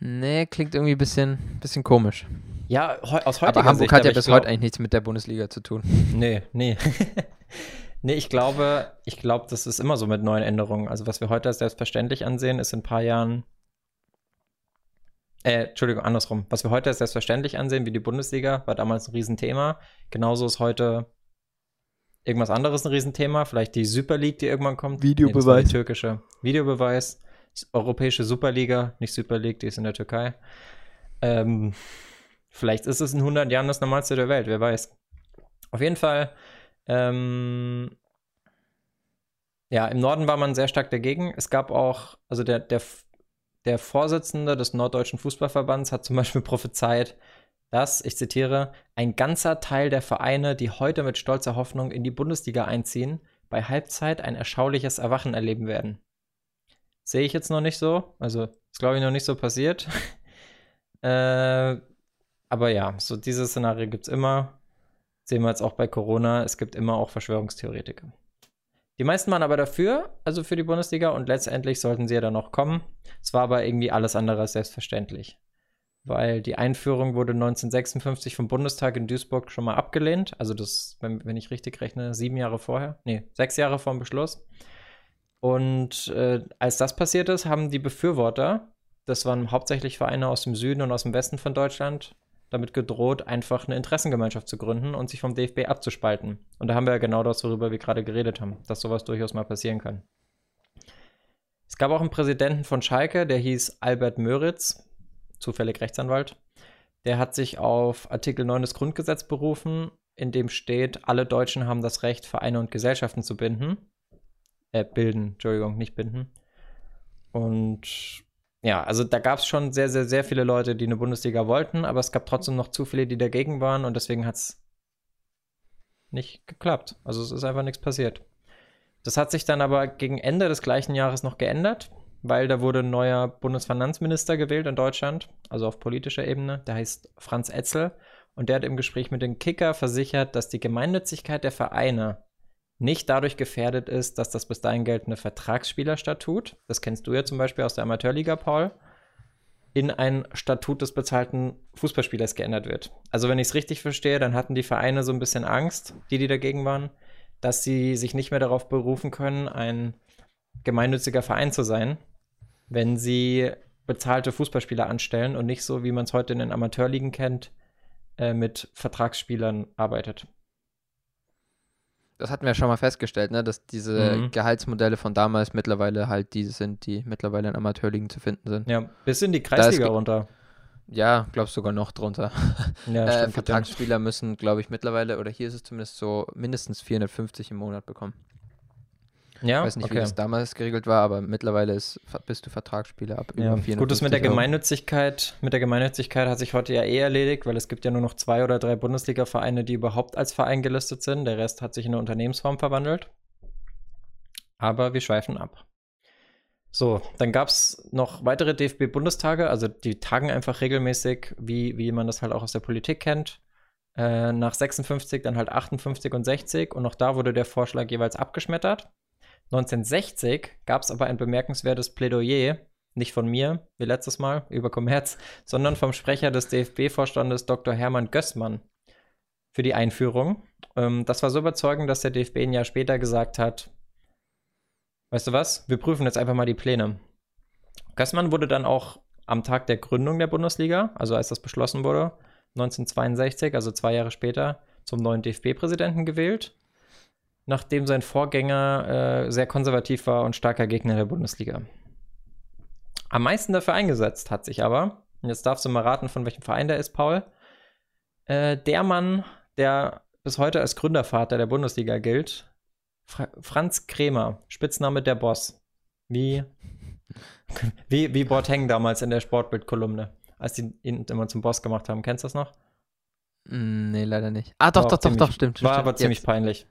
Nee, klingt irgendwie ein bisschen, bisschen komisch. Ja, aus heutiger Aber Hamburg Sicht, hat ja bis heute eigentlich nichts mit der Bundesliga zu tun. Nee, nee. nee, ich glaube, ich glaube, das ist immer so mit neuen Änderungen. Also, was wir heute als selbstverständlich ansehen, ist in ein paar Jahren. Äh, Entschuldigung, andersrum. Was wir heute als selbstverständlich ansehen, wie die Bundesliga, war damals ein Riesenthema. Genauso ist heute irgendwas anderes ein Riesenthema. Vielleicht die Super League, die irgendwann kommt. Nee, Videobeweis. die türkische Videobeweis. Europäische Superliga, nicht Super League, die ist in der Türkei. Ähm, vielleicht ist es in 100 Jahren das Normalste der Welt, wer weiß. Auf jeden Fall, ähm, ja, im Norden war man sehr stark dagegen. Es gab auch, also der, der, der Vorsitzende des Norddeutschen Fußballverbands hat zum Beispiel prophezeit, dass, ich zitiere, ein ganzer Teil der Vereine, die heute mit stolzer Hoffnung in die Bundesliga einziehen, bei Halbzeit ein erschauliches Erwachen erleben werden. Sehe ich jetzt noch nicht so. Also, ist glaube ich noch nicht so passiert. äh, aber ja, so dieses Szenario gibt es immer. Sehen wir jetzt auch bei Corona. Es gibt immer auch Verschwörungstheoretiker. Die meisten waren aber dafür, also für die Bundesliga, und letztendlich sollten sie ja dann noch kommen. Es war aber irgendwie alles andere als selbstverständlich. Weil die Einführung wurde 1956 vom Bundestag in Duisburg schon mal abgelehnt. Also das, wenn, wenn ich richtig rechne, sieben Jahre vorher. Nee, sechs Jahre vor dem Beschluss. Und äh, als das passiert ist, haben die Befürworter, das waren hauptsächlich Vereine aus dem Süden und aus dem Westen von Deutschland, damit gedroht, einfach eine Interessengemeinschaft zu gründen und sich vom DFB abzuspalten. Und da haben wir ja genau das, worüber wir gerade geredet haben, dass sowas durchaus mal passieren kann. Es gab auch einen Präsidenten von Schalke, der hieß Albert Möritz, zufällig Rechtsanwalt. Der hat sich auf Artikel 9 des Grundgesetzes berufen, in dem steht, alle Deutschen haben das Recht, Vereine und Gesellschaften zu binden. Äh, bilden, Entschuldigung, nicht binden. Und ja, also da gab es schon sehr, sehr, sehr viele Leute, die eine Bundesliga wollten, aber es gab trotzdem noch zu viele, die dagegen waren und deswegen hat es nicht geklappt. Also es ist einfach nichts passiert. Das hat sich dann aber gegen Ende des gleichen Jahres noch geändert, weil da wurde ein neuer Bundesfinanzminister gewählt in Deutschland, also auf politischer Ebene. Der heißt Franz Etzel und der hat im Gespräch mit dem Kicker versichert, dass die Gemeinnützigkeit der Vereine nicht dadurch gefährdet ist, dass das bis dahin geltende Vertragsspielerstatut, das kennst du ja zum Beispiel aus der Amateurliga, Paul, in ein Statut des bezahlten Fußballspielers geändert wird. Also wenn ich es richtig verstehe, dann hatten die Vereine so ein bisschen Angst, die, die dagegen waren, dass sie sich nicht mehr darauf berufen können, ein gemeinnütziger Verein zu sein, wenn sie bezahlte Fußballspieler anstellen und nicht so, wie man es heute in den Amateurligen kennt, äh, mit Vertragsspielern arbeitet. Das hatten wir schon mal festgestellt, ne? dass diese Mhm. Gehaltsmodelle von damals mittlerweile halt diese sind, die mittlerweile in Amateurligen zu finden sind. Ja, bis in die Kreisliga runter. Ja, glaubst sogar noch drunter. Ja, äh, stimmt, Vertragsspieler müssen, glaube ich, mittlerweile, oder hier ist es zumindest so, mindestens 450 im Monat bekommen. Ja, Ich weiß nicht, wie okay. das damals geregelt war, aber mittlerweile ist, bist du Vertragsspieler ab über Ja, 450 gut, das mit der. Gemeinnützigkeit, mit der Gemeinnützigkeit hat sich heute ja eh erledigt, weil es gibt ja nur noch zwei oder drei Bundesliga-Vereine, die überhaupt als Verein gelistet sind. Der Rest hat sich in eine Unternehmensform verwandelt. Aber wir schweifen ab. So, dann gab es noch weitere DFB-Bundestage, also die tagen einfach regelmäßig, wie, wie man das halt auch aus der Politik kennt. Äh, nach 56, dann halt 58 und 60 und auch da wurde der Vorschlag jeweils abgeschmettert. 1960 gab es aber ein bemerkenswertes Plädoyer, nicht von mir, wie letztes Mal, über Kommerz, sondern vom Sprecher des DFB-Vorstandes Dr. Hermann Gößmann für die Einführung. Ähm, das war so überzeugend, dass der DFB ein Jahr später gesagt hat, weißt du was, wir prüfen jetzt einfach mal die Pläne. Gößmann wurde dann auch am Tag der Gründung der Bundesliga, also als das beschlossen wurde, 1962, also zwei Jahre später, zum neuen DFB-Präsidenten gewählt nachdem sein Vorgänger äh, sehr konservativ war und starker Gegner der Bundesliga. Am meisten dafür eingesetzt hat sich aber, und jetzt darfst du mal raten, von welchem Verein der ist, Paul, äh, der Mann, der bis heute als Gründervater der Bundesliga gilt, Fra Franz Kremer, Spitzname der Boss. Wie, wie, wie Boateng damals in der Sportbild-Kolumne, als die ihn immer zum Boss gemacht haben. Kennst du das noch? Mm, Nee, leider nicht. Ah, doch, doch, doch, doch, stimmt. War aber ziemlich peinlich.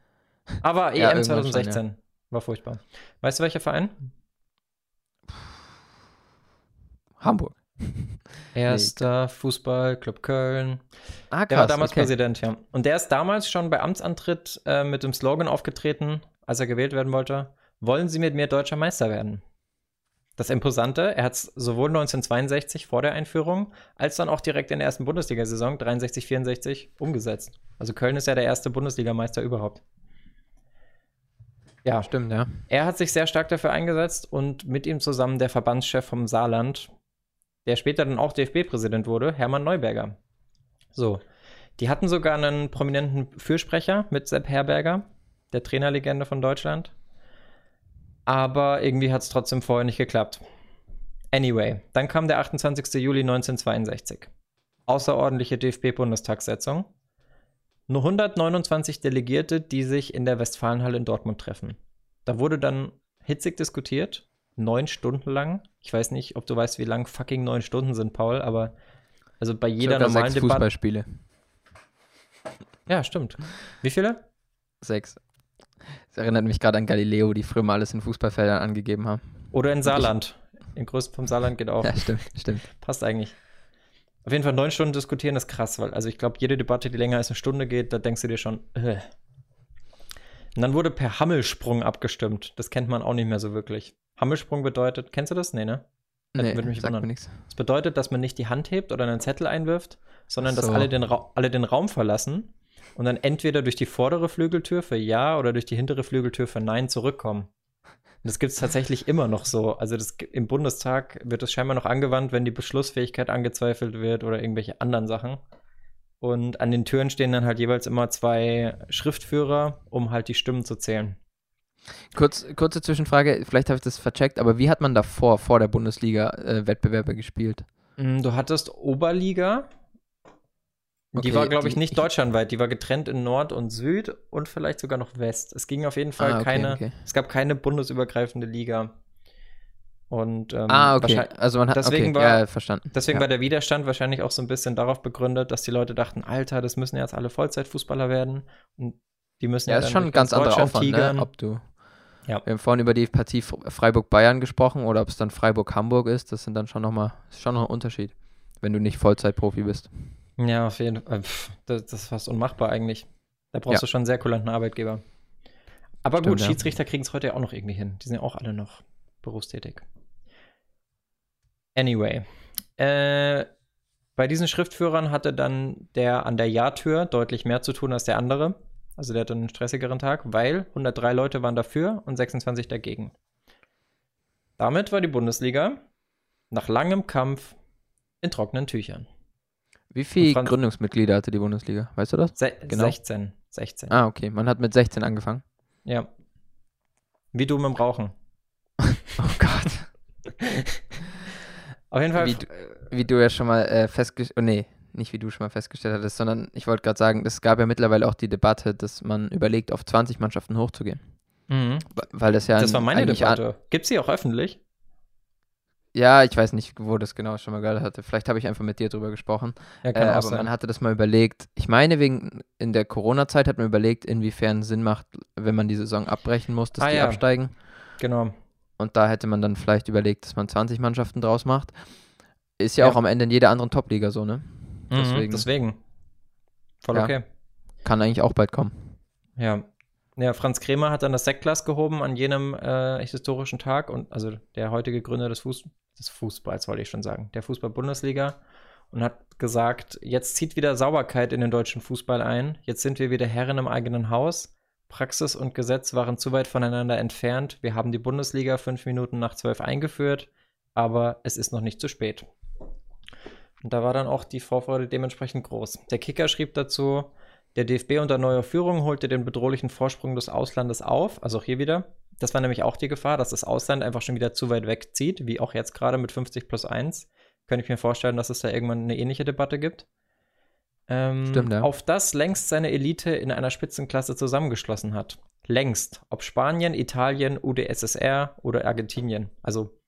Aber Ja, EM irgendwann schon, 2016 war furchtbar. Weißt du, welcher Verein? Hamburg. Erster Fußballclub Köln. Ah, Der war damals Präsident, ja. Und der ist damals schon bei Amtsantritt äh, mit dem Slogan aufgetreten, als er gewählt werden wollte: Wollen Sie mit mir deutscher Meister werden? Das Imposante, er hat es sowohl 1962 vor der Einführung als dann auch direkt in der ersten Bundesliga-Saison 63, 64 umgesetzt. Also Köln ist ja der erste Bundesligameister überhaupt. Ja, Stimmt, ja. er hat sich sehr stark dafür eingesetzt und mit ihm zusammen der Verbandschef vom Saarland, der später dann auch DFB-Präsident wurde, Hermann Neuberger. So, die hatten sogar einen prominenten Fürsprecher mit Sepp Herberger, der Trainerlegende von Deutschland. Aber irgendwie hat es trotzdem vorher nicht geklappt. Anyway, dann kam der 28. Juli 1962. Außerordentliche DFB-Bundestagssitzung. Nur 129 Delegierte, die sich in der Westfalenhalle in Dortmund treffen. Da wurde dann hitzig diskutiert, neun Stunden lang. Ich weiß nicht, ob du weißt, wie lang fucking neun Stunden sind, Paul, aber also bei jeder Circa normalen sechs Debatte. Fußballspiele. Ja, stimmt. Wie viele? Sechs. Das erinnert mich gerade an Galileo, die früher mal alles in Fußballfeldern angegeben haben. Oder in Saarland. In Größen vom Saarland geht auch. Ja, stimmt, stimmt. Passt eigentlich. Auf jeden Fall neun Stunden diskutieren ist krass, weil also ich glaube, jede Debatte, die länger als eine Stunde geht, da denkst du dir schon, äh. Und dann wurde per Hammelsprung abgestimmt. Das kennt man auch nicht mehr so wirklich. Hammelsprung bedeutet, kennst du das? Nee, ne? Das Nee, würde mich wundern. mir nichts. Das bedeutet, dass man nicht die Hand hebt oder einen Zettel einwirft, sondern dass So. alle den, Ra alle den Raum verlassen und dann entweder durch die vordere Flügeltür für Ja oder durch die hintere Flügeltür für Nein zurückkommen. Und das gibt es tatsächlich immer noch so. Also das, im Bundestag wird das scheinbar noch angewandt, wenn die Beschlussfähigkeit angezweifelt wird oder irgendwelche anderen Sachen. Und an den Türen stehen dann halt jeweils immer zwei Schriftführer, um halt die Stimmen zu zählen. Kurz, kurze Zwischenfrage, vielleicht habe ich das vercheckt, aber wie hat man davor, vor der Bundesliga, äh, Wettbewerbe gespielt? Mm, Du hattest Oberliga. Die Okay, war, glaube ich, die- nicht ich- deutschlandweit. Die war getrennt in Nord und Süd und vielleicht sogar noch West. Es ging auf jeden Fall Ah, okay, keine, okay. es gab keine bundesübergreifende Liga. Und ähm, ah, okay. Also man hat, deswegen war- ja, verstanden. deswegen ja. war der Widerstand wahrscheinlich auch so ein bisschen darauf begründet, dass die Leute dachten, Alter, das müssen jetzt alle Vollzeitfußballer werden. Und die müssen Ja, dann ist schon ein ganz anderer Aufwand, tigern. ne? ob du. Ja. Wir haben vorhin über die Partie Fr- Freiburg-Bayern gesprochen oder ob es dann Freiburg-Hamburg ist. Das sind dann schon nochmal, ist schon noch ein Unterschied, wenn du nicht Vollzeitprofi bist. Ja, auf jeden Fall. Pff, Das, das ist fast unmachbar eigentlich. Da brauchst Ja. du schon einen sehr kulanten Arbeitgeber. Aber Stimmt, gut, ja. Schiedsrichter kriegen es heute ja auch noch irgendwie hin. Die sind ja auch alle noch berufstätig. Anyway. Äh, bei diesen Schriftführern hatte dann der an der Ja-Tür deutlich mehr zu tun als der andere. Also der hatte einen stressigeren Tag, weil 103 Leute waren dafür und 26 dagegen. Damit war die Bundesliga nach langem Kampf in trockenen Tüchern. Wie viele Franz- Gründungsmitglieder hatte die Bundesliga? Weißt du das? Se Genau. 16. 16. Ah, okay. Man hat mit 16 angefangen. Ja. Wie du mit dem Rauchen. Oh Gott. Auf jeden Fall. Wie, du- wie du ja schon mal äh, festgestellt, oh, nee, nicht wie du schon mal festgestellt hattest, sondern ich wollte gerade sagen, es gab ja mittlerweile auch die Debatte, dass man überlegt, auf 20 Mannschaften hochzugehen. Mhm. Weil das ja Das war meine Debatte. Gibt's die auch öffentlich? Ja, ich weiß nicht, wo das genau schon mal gehört hatte. Vielleicht habe ich einfach mit dir drüber gesprochen. Ja, Äh, aber man hatte das mal überlegt. Ich meine, wegen in der Corona-Zeit hat man überlegt, inwiefern Sinn macht, wenn man die Saison abbrechen muss, dass Ah, die ja. absteigen. Genau. Und da hätte man dann vielleicht überlegt, dass man 20 Mannschaften draus macht. Ist ja, Ja. auch am Ende in jeder anderen Top-Liga so, ne? Deswegen. Deswegen. Deswegen. Voll okay. Kann eigentlich auch bald kommen. Ja. Ja, Franz Kremer hat dann das Sektglas gehoben an jenem äh, historischen Tag und also der heutige Gründer des, Fuß des Fußballs, wollte ich schon sagen, der Fußball-Bundesliga und hat gesagt, jetzt zieht wieder Sauberkeit in den deutschen Fußball ein. Jetzt sind wir wieder Herren im eigenen Haus. Praxis und Gesetz waren zu weit voneinander entfernt. Wir haben die Bundesliga fünf Minuten nach zwölf eingeführt, aber es ist noch nicht zu spät. Und da war dann auch die Vorfreude dementsprechend groß. Der Kicker schrieb dazu, der DFB unter neuer Führung holte den bedrohlichen Vorsprung des Auslandes auf, also auch hier wieder. Das war nämlich auch die Gefahr, dass das Ausland einfach schon wieder zu weit wegzieht, wie auch jetzt gerade mit 50 plus 1. Könnte ich mir vorstellen, dass es da irgendwann eine ähnliche Debatte gibt. Ähm, Stimmt, ja. Auf das längst seine Elite in einer Spitzenklasse zusammengeschlossen hat. Längst. Ob Spanien, Italien, UdSSR oder Argentinien. Also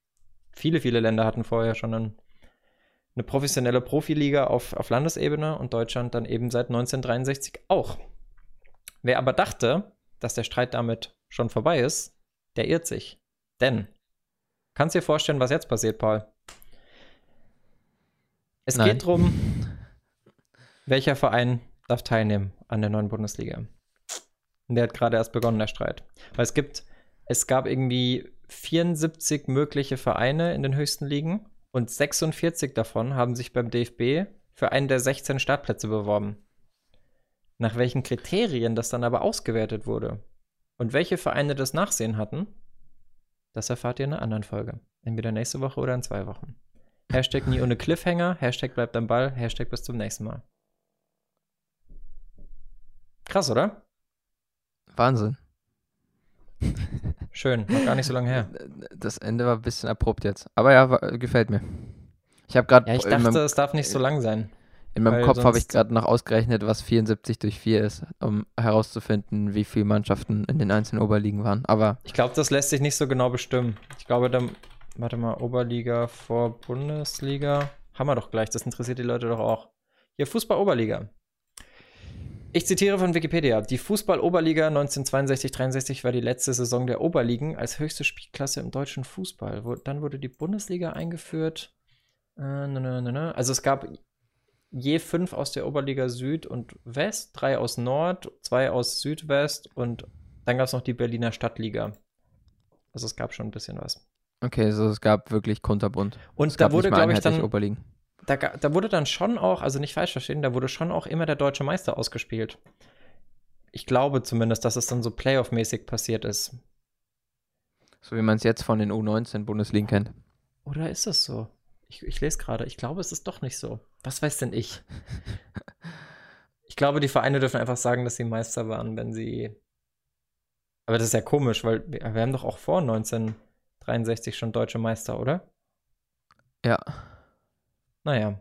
viele, viele Länder hatten vorher schon einen eine professionelle Profiliga auf, auf Landesebene und Deutschland dann eben seit 1963 auch. Wer aber dachte, dass der Streit damit schon vorbei ist, der irrt sich. Denn, kannst dir vorstellen, was jetzt passiert, Paul? Es Nein. geht darum, welcher Verein darf teilnehmen an der neuen Bundesliga. Und der hat gerade erst begonnen, der Streit. Weil es gibt, es gab irgendwie 74 mögliche Vereine in den höchsten Ligen und 46 davon haben sich beim DFB für einen der 16 Startplätze beworben. Nach welchen Kriterien das dann aber ausgewertet wurde und welche Vereine das Nachsehen hatten, das erfahrt ihr in einer anderen Folge. Entweder nächste Woche oder in zwei Wochen. Hashtag nie ohne Cliffhanger, Hashtag bleibt am Ball, Hashtag bis zum nächsten Mal. Krass, oder? Wahnsinn. Schön, noch gar nicht so lange her. Das Ende war ein bisschen abrupt jetzt. Aber ja, war, gefällt mir. Ich habe gerade Ja, ich dachte, meinem, es darf nicht so lang sein. in meinem Kopf habe ich gerade noch ausgerechnet, was 74 durch 4 ist, um herauszufinden, wie viele Mannschaften in den einzelnen Oberligen waren. Aber Ich glaube, das lässt sich nicht so genau bestimmen. Ich glaube, dann, warte mal, Oberliga vor Bundesliga. Haben wir doch gleich, das interessiert die Leute doch auch. Hier, Fußball-Oberliga. Ich zitiere von Wikipedia. Die Fußball-Oberliga 1962-63 war die letzte Saison der Oberligen als höchste Spielklasse im deutschen Fußball. Dann wurde die Bundesliga eingeführt. Äh. Also es gab je fünf aus der Oberliga Süd und West, drei aus Nord, zwei aus Südwest und dann gab es noch die Berliner Stadtliga. Also es gab schon ein bisschen was. okay, so es gab wirklich kunterbunt. Und es da gab wurde, glaube ich, dann, Oberligen. Da, da wurde dann schon auch, also nicht falsch verstehen, da wurde schon auch immer der deutsche Meister ausgespielt. Ich glaube zumindest, dass es dann so Playoff-mäßig passiert ist. So wie man es jetzt von den U19-Bundesligen kennt. Oder ist es so? Ich, ich lese gerade. Ich glaube, es ist doch nicht so. Was weiß denn ich? ich glaube, die Vereine dürfen einfach sagen, dass sie Meister waren, wenn sie. Aber das ist ja komisch, weil wir, wir haben doch auch vor 1963 schon deutsche Meister, oder? Ja, Naja.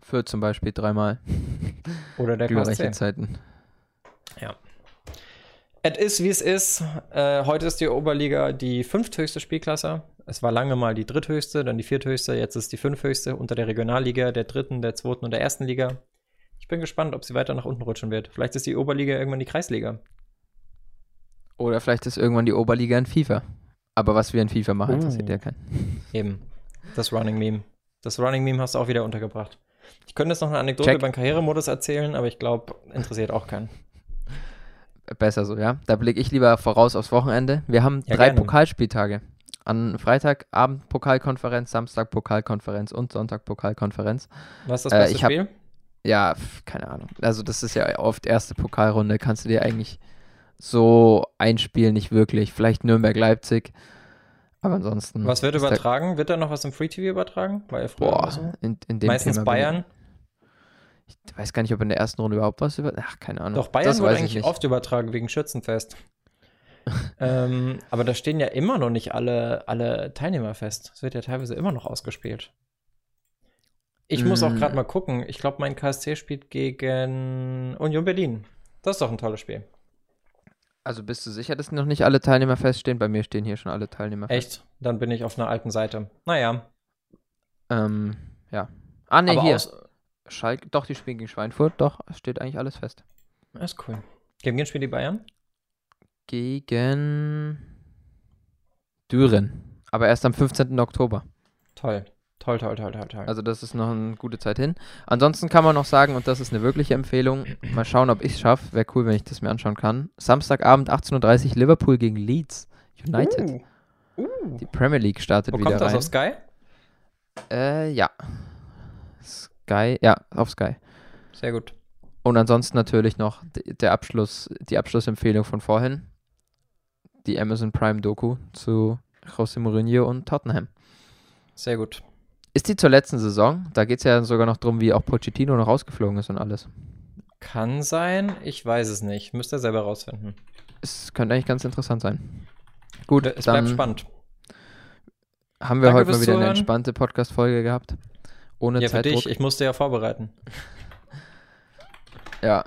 für zum Beispiel dreimal Oder der KSC. Zeiten. Es ist, wie es ist. Äh, heute ist die Oberliga die fünfthöchste Spielklasse. Es war lange mal die dritthöchste, dann die vierthöchste, jetzt ist die fünfthöchste unter der Regionalliga, der dritten, der zweiten und der ersten Liga. Ich bin gespannt, ob sie weiter nach unten rutschen wird. Vielleicht ist die Oberliga irgendwann die Kreisliga. Oder vielleicht ist irgendwann die Oberliga in FIFA. Aber was wir in FIFA machen, interessiert Uh. ja keinen. Eben. Das Running Meme. Das Running Meme hast du auch wieder untergebracht. Ich könnte jetzt noch eine Anekdote Check. über den Karrieremodus erzählen, aber ich glaube, interessiert auch keinen. Besser so, ja. Da blicke ich lieber voraus aufs Wochenende. Wir haben Ja, drei gerne. Pokalspieltage. An Freitagabend Pokalkonferenz, Samstag Pokalkonferenz und Sonntag Pokalkonferenz. Was ist das Äh, beste hab- Spiel? Ja, pf, keine Ahnung. Also das ist ja oft erste Pokalrunde. Kannst du dir eigentlich so einspielen, nicht wirklich. Vielleicht Nürnberg-Leipzig. Aber ansonsten. Was wird ist da- übertragen? Wird da noch was im Free TV übertragen? War ja früher immer so. Boah, in, in dem Meistens Thema Bayern. Ich, ich weiß gar nicht, ob in der ersten Runde überhaupt was über. Ach, keine Ahnung. Doch, Bayern das ich eigentlich nicht. oft übertragen wegen Schützenfest. ähm, aber da stehen ja immer noch nicht alle, alle Teilnehmer fest. Es wird ja teilweise immer noch ausgespielt. Ich muss auch Mm. gerade mal gucken. Ich glaube, mein KSC spielt gegen Union Berlin. Das ist doch ein tolles Spiel. Also bist du sicher, dass noch nicht alle Teilnehmer feststehen? Bei mir stehen hier schon alle Teilnehmer fest. Echt? Dann bin ich auf einer alten Seite. Naja. Ähm, ja. Ah, ne, aber hier. aus, Schalke, doch, die spielen gegen Schweinfurt. Doch, steht eigentlich alles fest. das ist cool. Gegen wen spielen die Bayern? Gegen Düren. Aber erst am 15. Oktober. Toll. Toll, toll, toll, toll, toll. Also das ist noch eine gute Zeit hin. Ansonsten kann man noch sagen, und das ist eine wirkliche Empfehlung, mal schauen, ob ich es schaffe. Wäre cool, wenn ich das mir anschauen kann. Samstagabend 18.30 Uhr Liverpool gegen Leeds United. Uh. Uh. Die Premier League startet Wo wieder kommt das rein. auf Sky? Äh, ja. Sky, ja, auf Sky. Sehr gut. Und ansonsten natürlich noch der Abschluss, die Abschlussempfehlung von vorhin. Die Amazon Prime Doku zu José Mourinho und Tottenham. Sehr gut. Ist die zur letzten Saison? Da geht es ja sogar noch darum, wie auch Pochettino noch rausgeflogen ist und alles. Kann sein, ich weiß es nicht. Müsst ihr selber rausfinden. Es könnte eigentlich ganz interessant sein. Gut, es bleibt spannend. haben wir Danke heute mal wieder eine Zuhören. entspannte Podcast-Folge gehabt. Ohne Ja, für Zeitdruck. dich. Ich musste ja vorbereiten. Ja,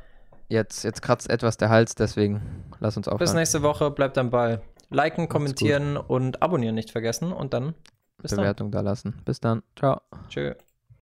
jetzt, jetzt kratzt etwas der Hals, deswegen lass uns Bis aufhören. nächste Woche. Bleibt am Ball. Liken, Macht's kommentieren und abonnieren nicht vergessen. Und dann bis dann. Bewertung da lassen. Bis dann. Ciao. Tschö.